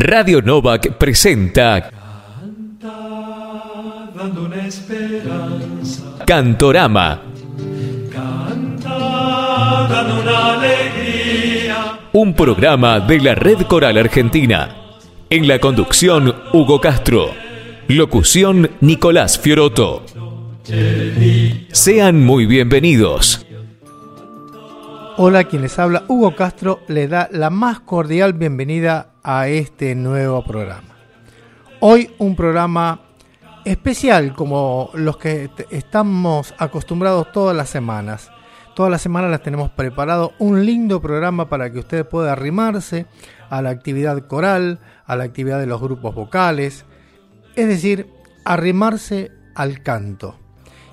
Radio Novak presenta dando una esperanza. Cantorama, Canta, dando una alegría. un programa de la Red Coral Argentina. En la conducción, Hugo Castro. Locución, Nicolás Fioroto. Sean muy bienvenidos. Hola, quien les habla, Hugo Castro, le da la más cordial bienvenida a este nuevo programa. Hoy un programa especial como los que estamos acostumbrados todas las semanas. Todas las semanas las tenemos preparado un lindo programa para que usted pueda arrimarse a la actividad coral, a la actividad de los grupos vocales, es decir, arrimarse al canto.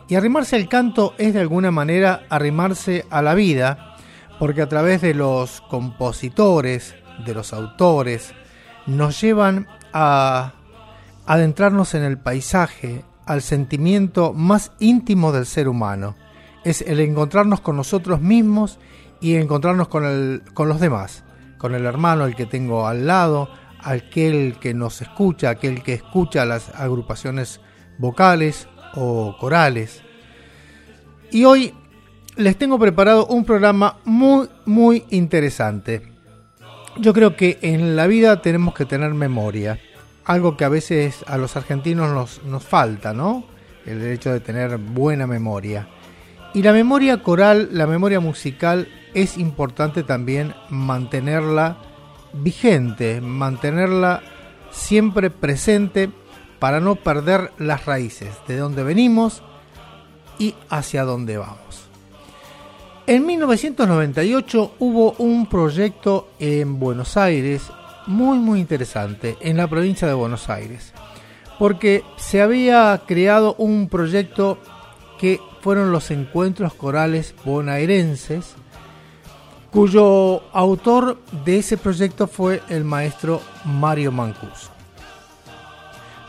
Y arrimarse al canto es de alguna manera arrimarse a la vida, porque a través de los compositores, de los autores, nos llevan a adentrarnos en el paisaje, al sentimiento más íntimo del ser humano. Es el encontrarnos con nosotros mismos y encontrarnos con, los demás, con el hermano, el que tengo al lado, aquel que nos escucha, aquel que escucha las agrupaciones vocales o corales. Y hoy les tengo preparado un programa muy, muy interesante. Yo creo que en la vida tenemos que tener memoria, algo que a veces a los argentinos nos, nos falta, ¿no? El hecho de tener buena memoria. Y la memoria coral, la memoria musical, es importante también mantenerla vigente, mantenerla siempre presente para no perder las raíces de dónde venimos y hacia dónde vamos. En 1998 hubo un proyecto en Buenos Aires muy muy interesante en la provincia de Buenos Aires porque se había creado un proyecto que fueron los encuentros corales bonaerenses cuyo autor de ese proyecto fue el maestro Mario Mancuso.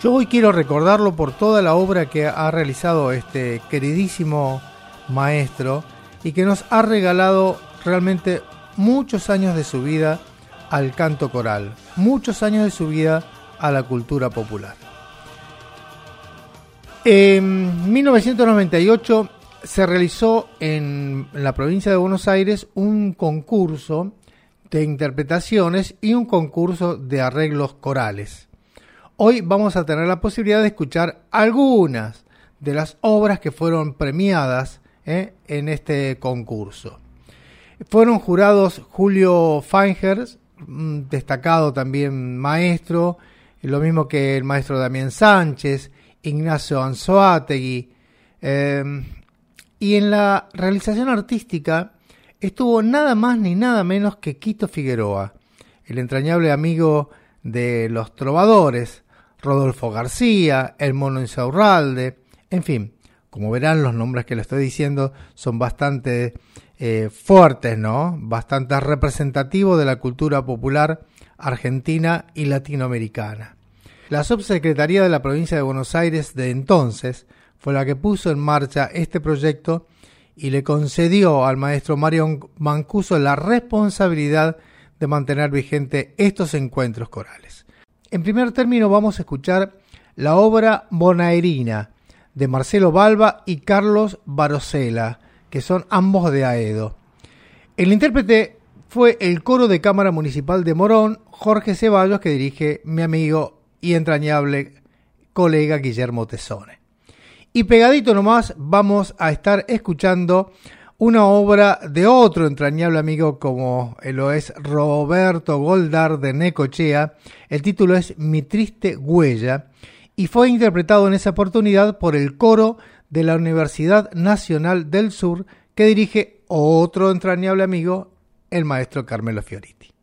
Yo hoy quiero recordarlo por toda la obra que ha realizado este queridísimo maestro y que nos ha regalado realmente muchos años de su vida al canto coral, muchos años de su vida a la cultura popular. En 1998 se realizó en la provincia de Buenos Aires un concurso de interpretaciones y un concurso de arreglos corales. Hoy vamos a tener la posibilidad de escuchar algunas de las obras que fueron premiadas ¿eh? en este concurso. Fueron jurados Julio Feingers, destacado también maestro, lo mismo que el maestro Damián Sánchez, Ignacio Anzoátegui, eh, y en la realización artística estuvo nada más ni nada menos que Quito Figueroa, el entrañable amigo de los trovadores, Rodolfo García, el Mono Insaurralde, en fin, como verán los nombres que le estoy diciendo son bastante eh, fuertes, ¿no? Bastante representativos de la cultura popular argentina y latinoamericana. La subsecretaría de la provincia de Buenos Aires de entonces fue la que puso en marcha este proyecto y le concedió al maestro Mario Mancuso la responsabilidad de mantener vigente estos encuentros corales. En primer término vamos a escuchar la obra Bonaerina de Marcelo Balba y Carlos Barosela, que son ambos de Aedo. El intérprete fue el coro de Cámara Municipal de Morón, Jorge Ceballos, que dirige mi amigo y entrañable colega Guillermo Tesone. Y pegadito nomás vamos a estar escuchando una obra de otro entrañable amigo como lo es Roberto Goldar de Necochea. El título es Mi triste huella y fue interpretado en esa oportunidad por el coro de la Universidad Nacional del Sur que dirige otro entrañable amigo, el maestro Carmelo Fioriti.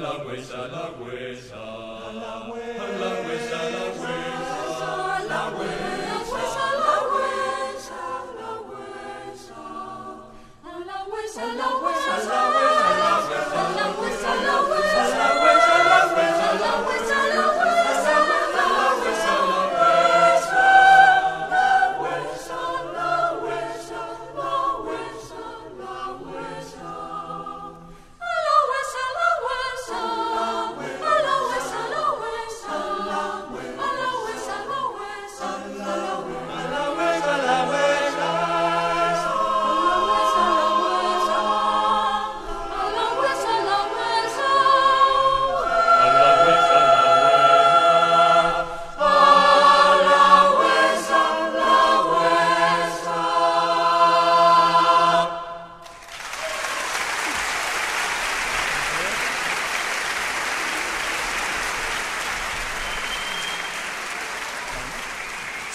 La guesa, la guesa, la halawesa. la halawesa.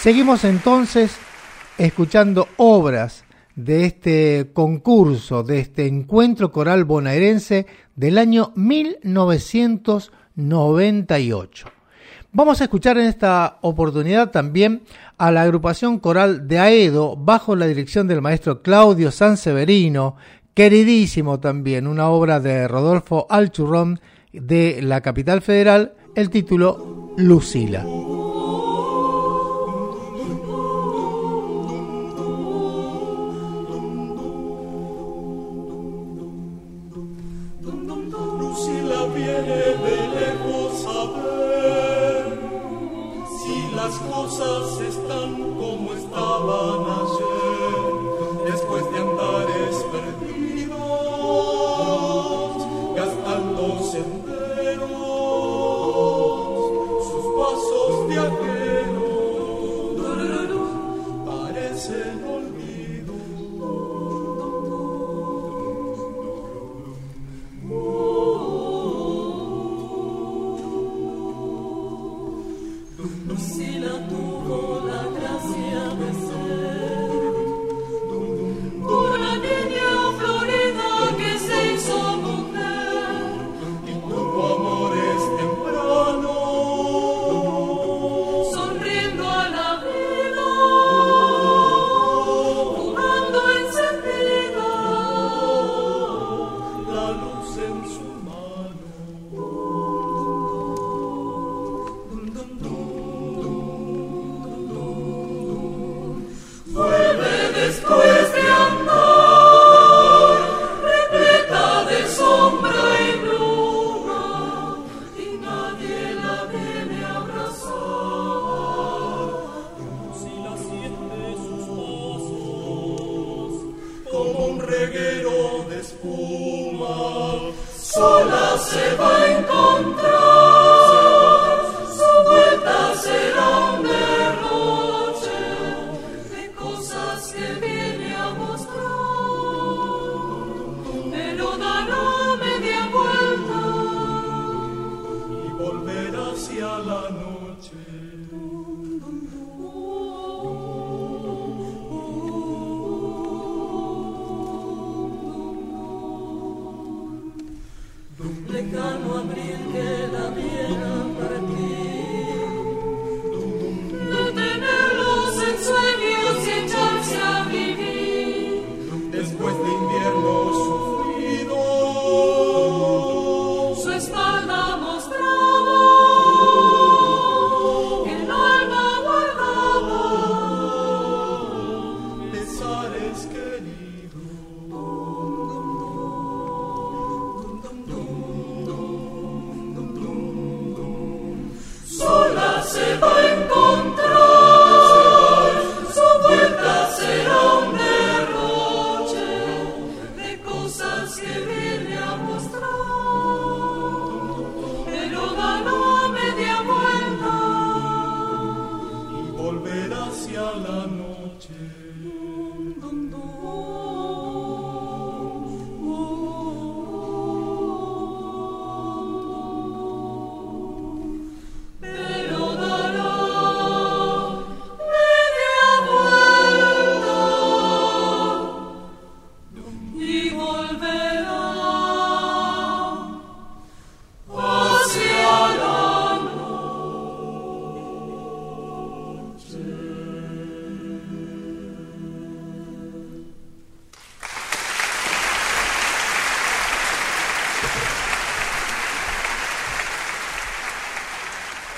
Seguimos entonces escuchando obras de este concurso, de este encuentro coral bonaerense del año 1998. Vamos a escuchar en esta oportunidad también a la agrupación coral de Aedo bajo la dirección del maestro Claudio Sanseverino, queridísimo también, una obra de Rodolfo Alchurrón de la capital federal, el título Lucila.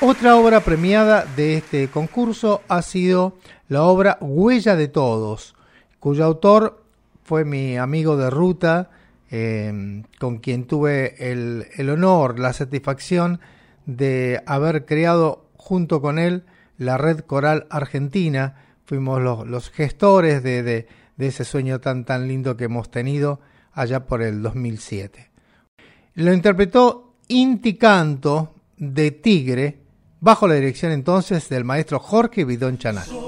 Otra obra premiada de este concurso ha sido la obra Huella de Todos, cuyo autor fue mi amigo de ruta, eh, con quien tuve el, honor, la satisfacción de haber creado junto con él la Red Coral Argentina. Fuimos los, gestores de, de, de, ese sueño tan, tan lindo que hemos tenido allá por el 2007. Lo interpretó Inti Canto de Tigre, bajo la dirección entonces del maestro Jorge Bidón Chanal.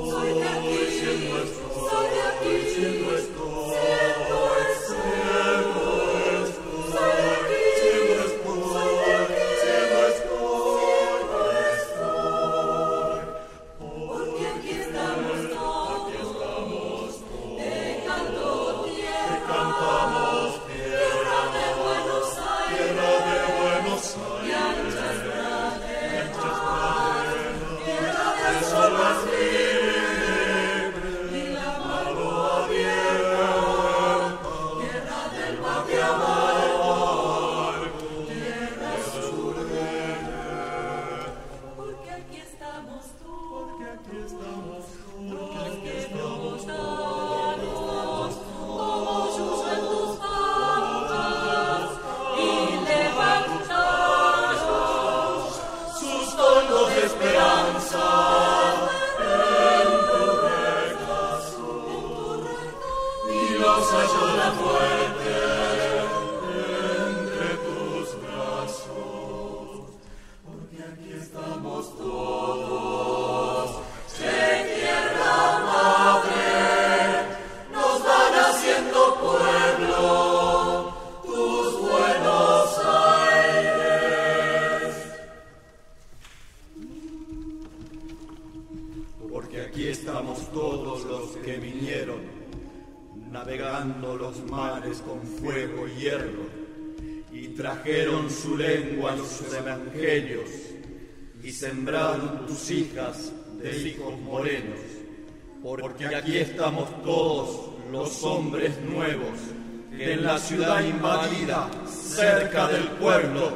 Ciudad invadida, cerca del pueblo,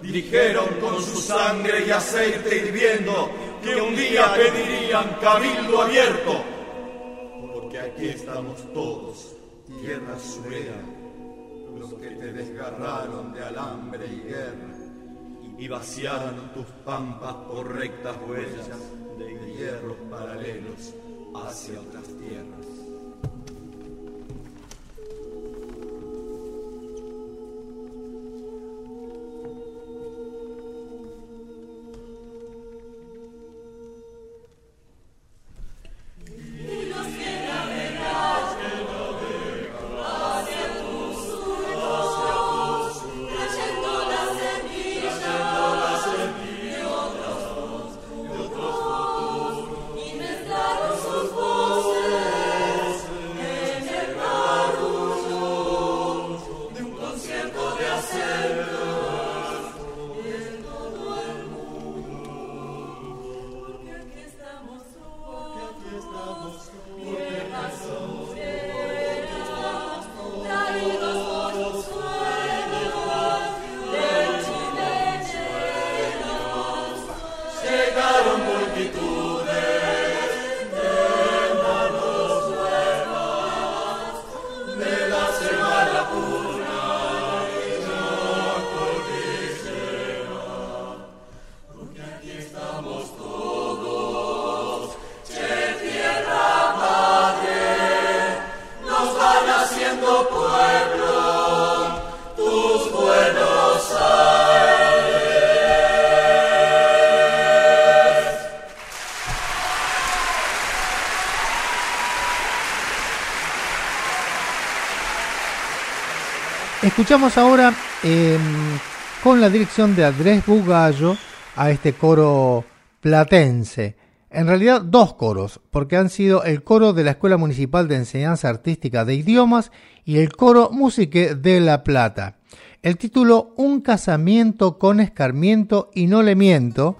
dijeron con su sangre y aceite hirviendo que un día pedirían cabildo abierto. Porque aquí estamos todos, tierra surera, los que te desgarraron de alambre y guerra y vaciaron tus pampas por rectas huellas de hierros paralelos hacia otras tierras. Espíritu. Escuchamos ahora eh, con la dirección de Andrés Bugallo a este coro platense. En realidad dos coros, porque han sido el coro de la Escuela Municipal de Enseñanza Artística de Idiomas y el coro Músique de La Plata. El título Un casamiento con escarmiento y no le miento,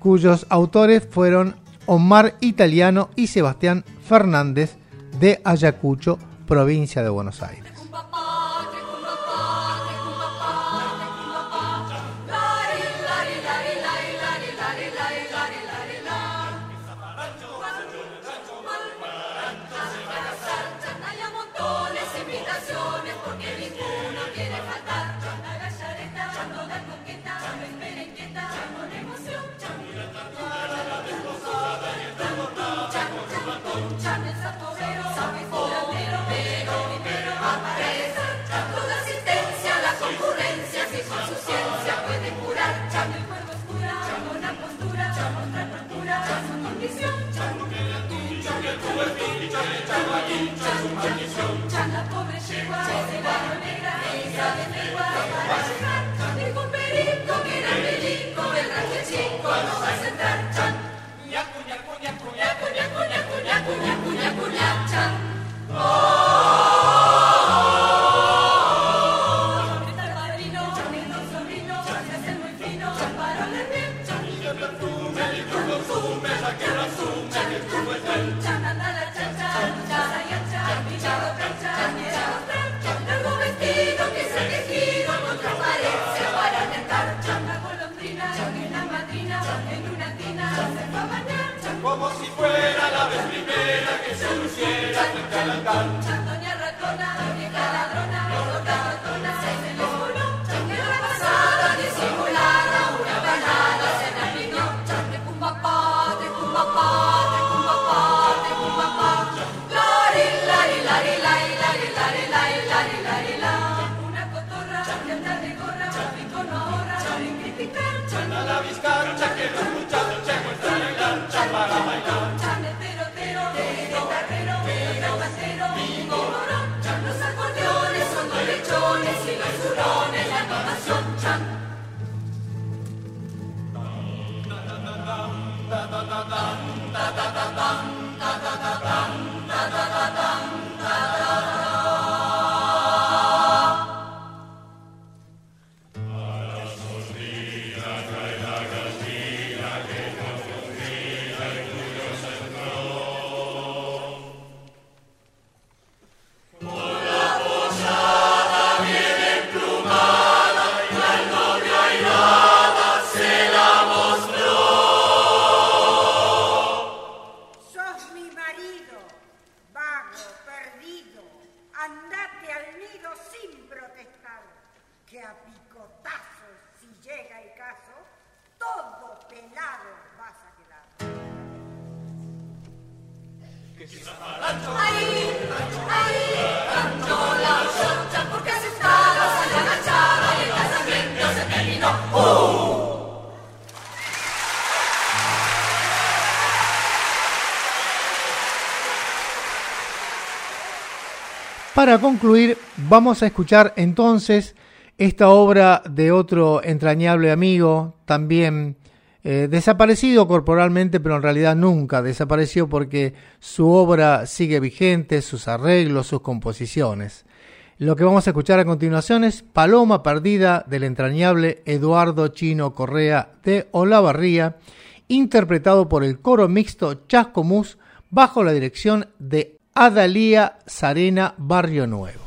cuyos autores fueron Omar Italiano y Sebastián Fernández de Ayacucho, provincia de Buenos Aires. Oh! Una cotorra, que de gorra, chapico no ahora, sin criticar. Chana la vizcar, chaque los muchachos, chaco está legal, chapara bailar. Chanetero, tero, guitarrero, guitarrero, bingo, morón. Chan los acordeones son los lechones y los zurrones, la animación, chan. Da da da da Para concluir, vamos a escuchar entonces esta obra de otro entrañable amigo, también eh, desaparecido corporalmente, pero en realidad nunca desapareció porque su obra sigue vigente, sus arreglos, sus composiciones. Lo que vamos a escuchar a continuación es Paloma Perdida del entrañable Eduardo Chino Correa de Olavarría, interpretado por el coro mixto Chascomús bajo la dirección de Adalía Sarena Barrio Nuevo.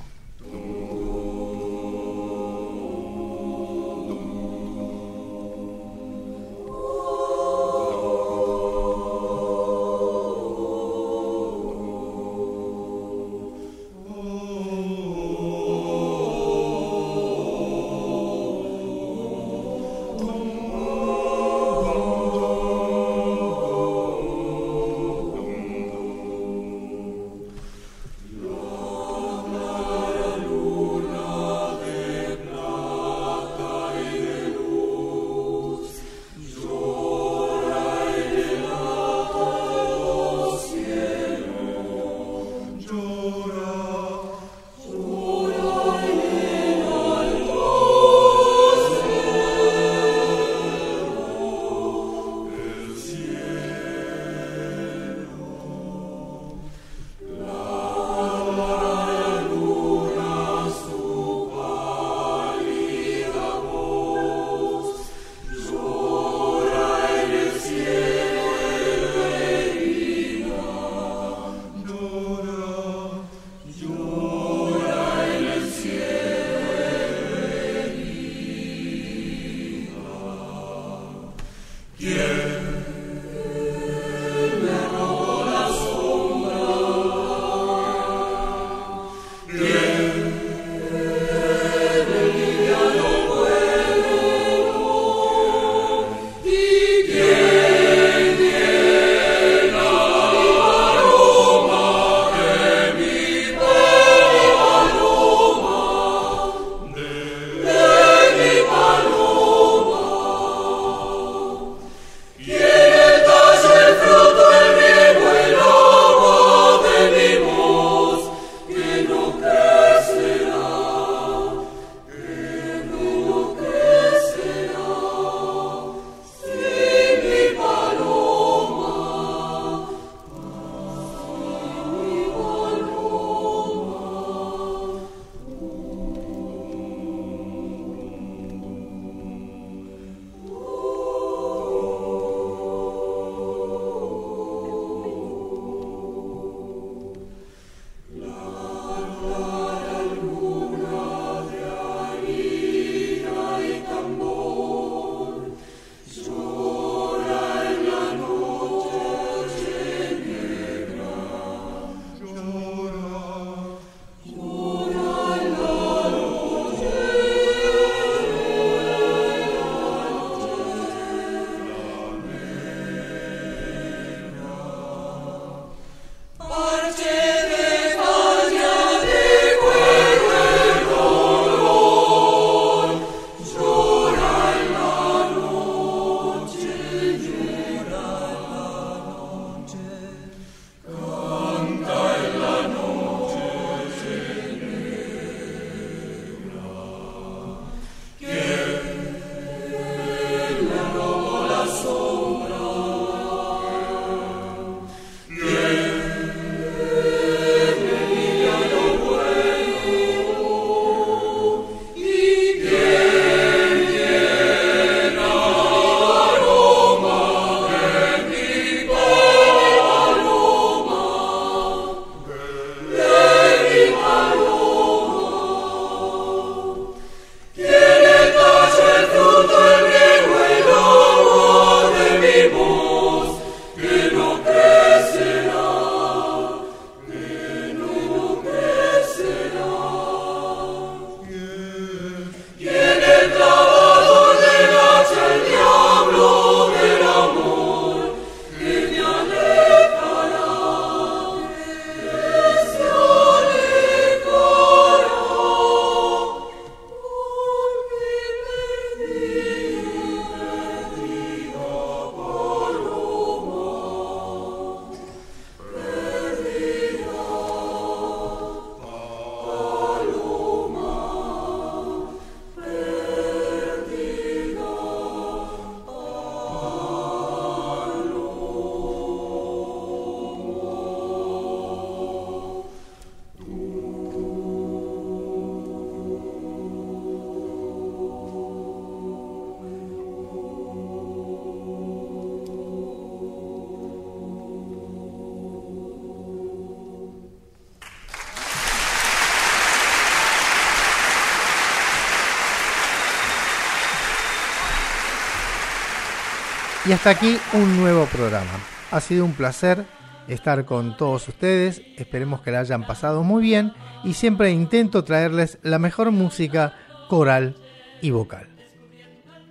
Y hasta aquí un nuevo programa. Ha sido un placer estar con todos ustedes, esperemos que la hayan pasado muy bien y siempre intento traerles la mejor música coral y vocal.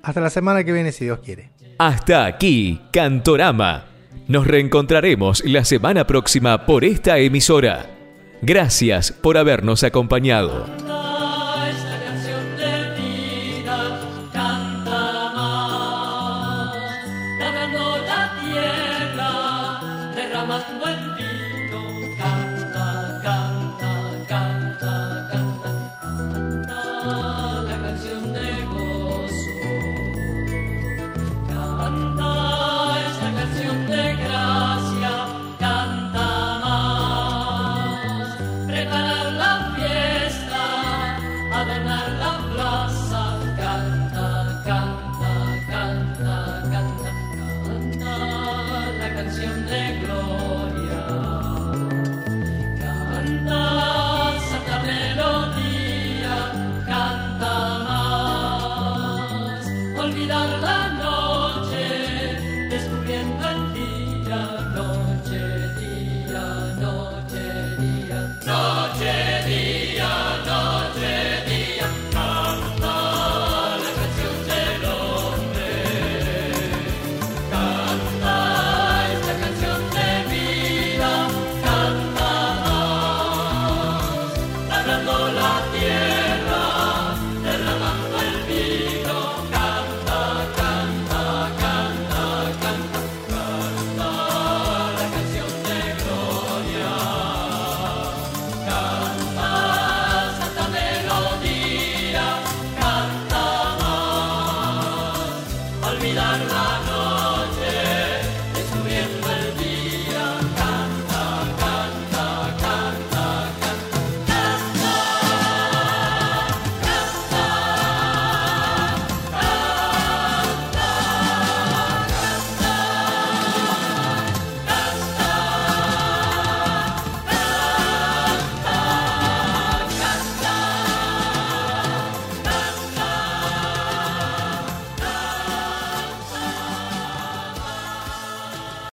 Hasta la semana que viene si Dios quiere. Hasta aquí, Cantorama. Nos reencontraremos la semana próxima por esta emisora. Gracias por habernos acompañado.